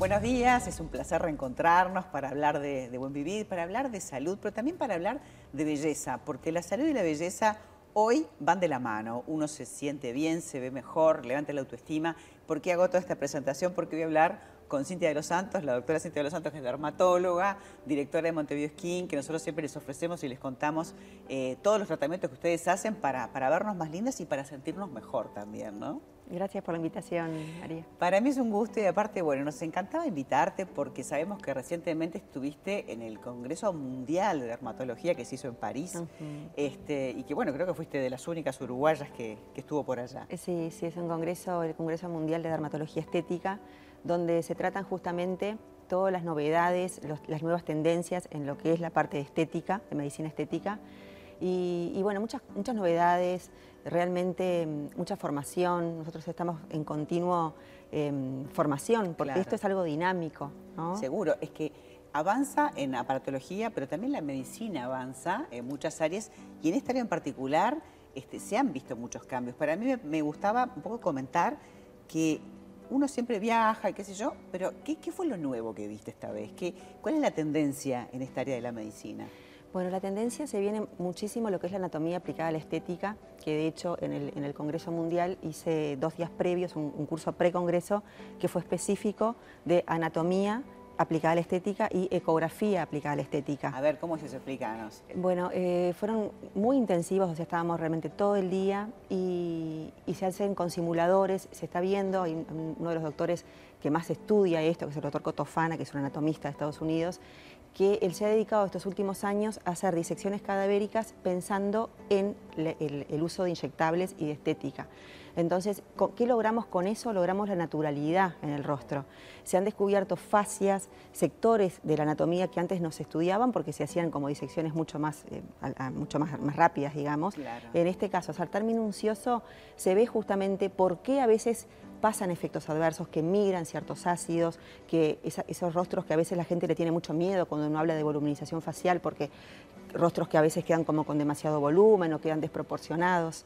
Buenos días, es un placer reencontrarnos para hablar de, buen vivir, para hablar de salud, pero también para hablar de belleza, porque la salud y la belleza hoy van de la mano. Uno se siente bien, se ve mejor, levanta la autoestima. ¿Por qué hago toda esta presentación? Porque voy a hablar con Cintia de los Santos, la doctora Cintia de los Santos, que es dermatóloga, directora de Montevideo Skin, que nosotros siempre les ofrecemos y les contamos eh, todos los tratamientos que ustedes hacen para, para vernos más lindas y para sentirnos mejor también, ¿no? Gracias por la invitación, María. Para mí es un gusto y aparte, bueno, nos encantaba invitarte porque sabemos que recientemente estuviste en el Congreso Mundial de Dermatología que se hizo en París este, y que, bueno, creo que fuiste de las únicas uruguayas que, que estuvo por allá. Sí, sí, es un congreso, el Congreso Mundial de Dermatología Estética donde se tratan justamente todas las novedades, las nuevas tendencias en lo que es la parte de estética, de medicina estética. Y, bueno, muchas, muchas novedades, realmente mm, mucha formación. Nosotros estamos en continuo em, formación, porque esto es algo dinámico. Seguro, es que avanza en aparatología, pero también la medicina avanza en muchas áreas y en esta área en particular este, se han visto muchos cambios. Para mí me gustaba un poco comentar que uno siempre viaja y qué sé yo, pero ¿qué, fue lo nuevo que viste esta vez? ¿Qué, ¿Cuál es la tendencia en esta área de la medicina? Bueno, la tendencia se viene muchísimo lo que es la anatomía aplicada a la estética, que de hecho en el, Congreso Mundial hice dos días previos, un, un curso pre-congreso que fue específico de anatomía aplicada a la estética y ecografía aplicada a la estética. A ver, ¿cómo es eso? Explícanos. Bueno, eh, fueron muy intensivos, o sea, estábamos realmente todo el día y, se hacen con simuladores, se está viendo, hay uno de los doctores que más estudia esto, que es el doctor Cotofana, que es un anatomista de Estados Unidos, que él se ha dedicado estos últimos años a hacer disecciones cadavéricas pensando en el uso de inyectables y de estética. Entonces, ¿qué logramos con eso? Logramos la naturalidad en el rostro. Se han descubierto fascias, sectores de la anatomía que antes no se estudiaban porque se hacían como disecciones mucho más, eh, mucho más, rápidas, digamos. En este caso, saltar minucioso se ve justamente por qué a veces pasan efectos adversos, que migran ciertos ácidos, que esos rostros que a veces la gente le tiene mucho miedo cuando uno habla de voluminización facial, porque rostros que a veces quedan como con demasiado volumen o quedan desproporcionados.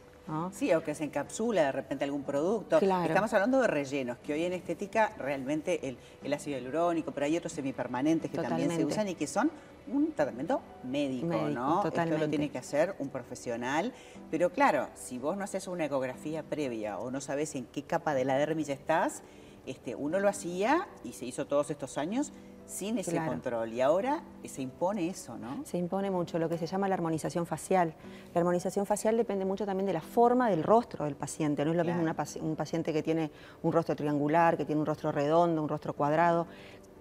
Sí, o que se encapsula de repente algún producto. Estamos hablando de rellenos, que hoy en estética realmente el, ácido hialurónico, pero hay otros semipermanentes que también se usan y que son un tratamiento médico, ¿no? Totalmente. Esto lo tiene que hacer un profesional. Pero claro, si vos no haces una ecografía previa o no sabes en qué capa de la dermis estás, este, uno lo hacía y se hizo todos estos años sin ese control. Y ahora se impone eso, ¿no? Se impone mucho lo que se llama la armonización facial. La armonización facial depende mucho también de la forma del rostro del paciente. No es lo mismo un paciente que tiene un rostro triangular, que tiene un rostro redondo, un rostro cuadrado.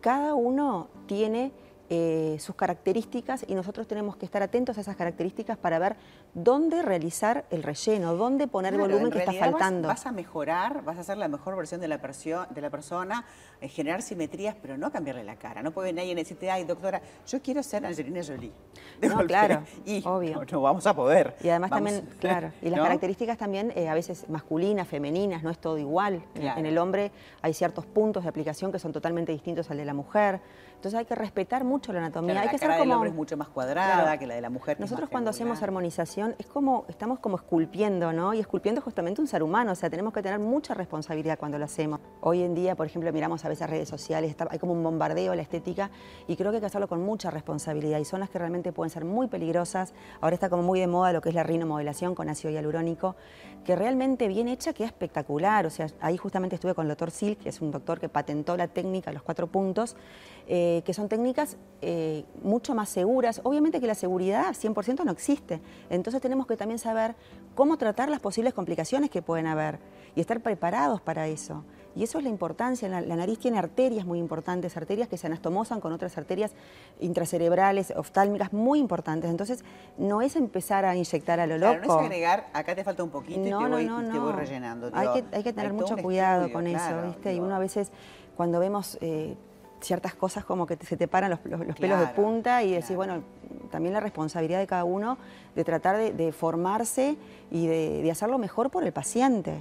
Cada uno tiene eh, sus características y nosotros tenemos que estar atentos a esas características para ver dónde realizar el relleno, dónde poner el volumen que está faltando. Vas, a mejorar, vas a hacer la mejor versión de la, de la persona, eh, generar simetrías, pero no cambiarle la cara. No puede nadie decirte, ay, doctora, yo quiero ser Angelina Jolie. no, claro, y obvio. No, vamos a poder. Y además también, claro, y las características también eh, a veces masculinas, femeninas, no es todo igual. En el hombre hay ciertos puntos de aplicación que son totalmente distintos al de la mujer. Entonces hay que respetar mucho la anatomía. hay la que cara del hombre es mucho más cuadrada que la de la mujer. Nosotros cuando hacemos armonización es como, estamos como esculpiendo, ¿no? Y esculpiendo justamente un ser humano, o sea, tenemos que tener mucha responsabilidad cuando lo hacemos. Hoy en día, por ejemplo, miramos a veces redes sociales, hay como un bombardeo a la estética y creo que hay que hacerlo con mucha responsabilidad y son las que realmente pueden ser muy peligrosas. Ahora está como muy de moda lo que es la rinomodelación con ácido hialurónico, que realmente bien hecha queda espectacular. O sea, ahí justamente estuve con el doctor Silk, que es un doctor que patentó la técnica, los cuatro puntos, eh, que son técnicas eh, mucho más seguras. Obviamente que la seguridad 100% no existe, entonces tenemos que también saber cómo tratar las posibles complicaciones que pueden haber y estar preparados para eso. Y eso es la importancia. La, nariz tiene arterias muy importantes, arterias que se anastomosan con otras arterias intracerebrales, oftálmicas muy importantes. Entonces, no es empezar a inyectar a lo loco. no es agregar, acá te falta un poquito y, te, voy, te, voy, rellenando. hay, que, hay que tener mucho cuidado con eso, ¿viste? Y uno a veces, cuando vemos... Eh, ciertas cosas como que se te paran los, pelos de punta y decir, bueno, también la responsabilidad de cada uno de tratar de, formarse y de, hacerlo mejor por el paciente.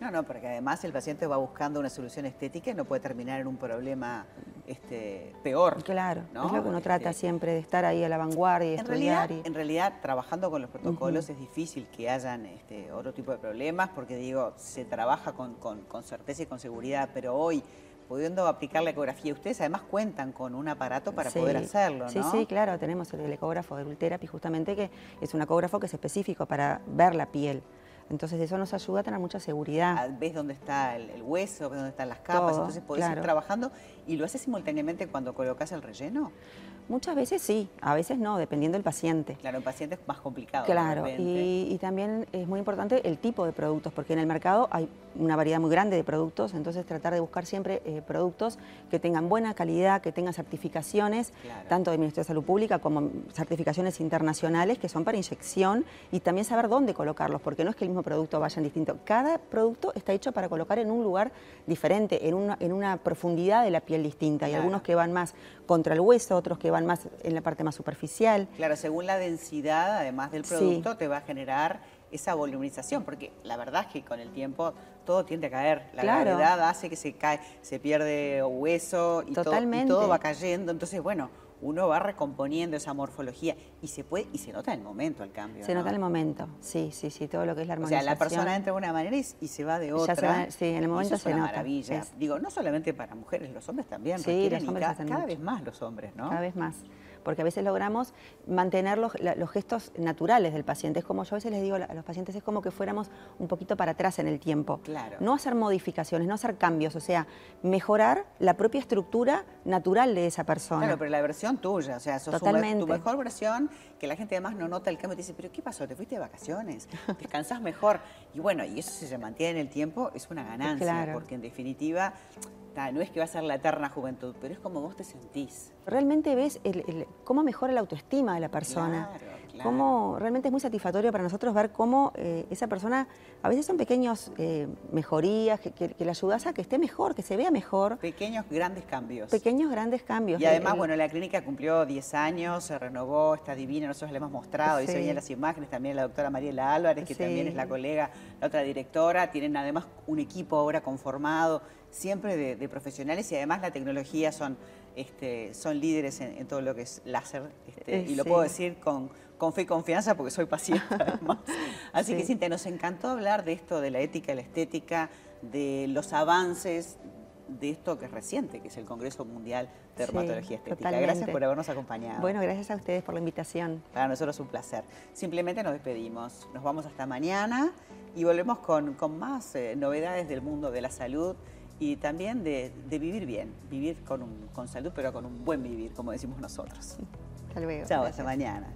No, no, porque además el paciente va buscando una solución estética y no puede terminar en un problema este, peor. Claro, es lo que uno trata este, siempre, de estar ahí a la vanguardia y en estudiar. Realidad, En realidad, trabajando con los protocolos es difícil que hayan este, otro tipo de problemas porque, digo, se trabaja con certeza y con seguridad, pero hoy pudiendo aplicar la ecografía. Ustedes además cuentan con un aparato para poder hacerlo, ¿no? Sí, sí, claro, tenemos el ecógrafo de Ultherapy justamente que es un ecógrafo que es específico para ver la piel. Entonces eso nos ayuda a tener mucha seguridad. Ah, ves dónde está el, hueso, ves dónde están las capas, entonces podés ir trabajando y lo haces simultáneamente cuando colocas el relleno. Muchas veces sí, a veces no, dependiendo del paciente. Claro, el paciente es más complicado. Claro, y, también es muy importante el tipo de productos, porque en el mercado hay una variedad muy grande de productos, entonces tratar de buscar siempre eh, productos que tengan buena calidad, que tengan certificaciones, tanto del Ministerio de Salud Pública como certificaciones internacionales que son para inyección y también saber dónde colocarlos, porque no es que el mismo producto vaya en distinto. Cada producto está hecho para colocar en un lugar diferente, en una, en una profundidad de la piel distinta. Hay algunos que van más contra el hueso, otros que van más en la parte más superficial. Claro, según la densidad, además del producto, te va a generar esa voluminización, porque la verdad es que con el tiempo todo tiende a caer. La gravedad hace que se cae, se pierde hueso y. Todo, y todo va cayendo. Entonces, bueno, uno va recomponiendo esa morfología y se puede y se nota en el momento el cambio. Se nota en el momento, sí, sí, sí, todo lo que es la armonización. O sea, la persona entra de una manera y, se va de otra. sí, en el momento eso se es una maravilla. Digo, no solamente para mujeres, los hombres también. Sí, los hombres cada, cada vez más los hombres, ¿no? Cada vez más porque a veces logramos mantener los, gestos naturales del paciente. Es como yo a veces les digo a los pacientes, es como que fuéramos un poquito para atrás en el tiempo. Claro. No hacer modificaciones, no hacer cambios, o sea, mejorar la propia estructura natural de esa persona. Claro, pero la versión tuya, o sea, sos Totalmente. tu mejor versión, que la gente además no nota el cambio y te dice, pero ¿qué pasó? ¿Te fuiste de vacaciones? ¿Descansás mejor? Y bueno, y eso si se mantiene en el tiempo es una ganancia, porque en definitiva no es que va a ser la eterna juventud, pero es como vos te sentís. Realmente ves cómo mejora la autoestima de la persona. Cómo realmente es muy satisfactorio para nosotros ver cómo eh, esa persona, a veces son pequeños eh, mejorías que, que, le ayudas a que esté mejor, que se vea mejor. Pequeños grandes cambios. Pequeños grandes cambios. Y además, bueno, la clínica cumplió 10 años, se renovó, está divina, nosotros le hemos mostrado, y se veían las imágenes, también la doctora Mariela Álvarez, que también es la colega, la otra directora, tienen además un equipo ahora conformado siempre de, profesionales y además la tecnología son, este, son líderes en, todo lo que es láser este, y lo puedo decir con, con, fe y confianza porque soy paciente además. Así que Cintia, nos encantó hablar de esto, de la ética, la estética, de los avances de esto que es reciente, que es el Congreso Mundial de Dermatología Estética. Gracias por habernos acompañado. Bueno, gracias a ustedes por la invitación. Para nosotros es un placer. Simplemente nos despedimos. Nos vamos hasta mañana y volvemos con, con más eh, novedades del mundo de la salud y también de, de, vivir bien, vivir con, un, con salud, pero con un buen vivir, como decimos nosotros. Hasta luego. Chao, hasta mañana.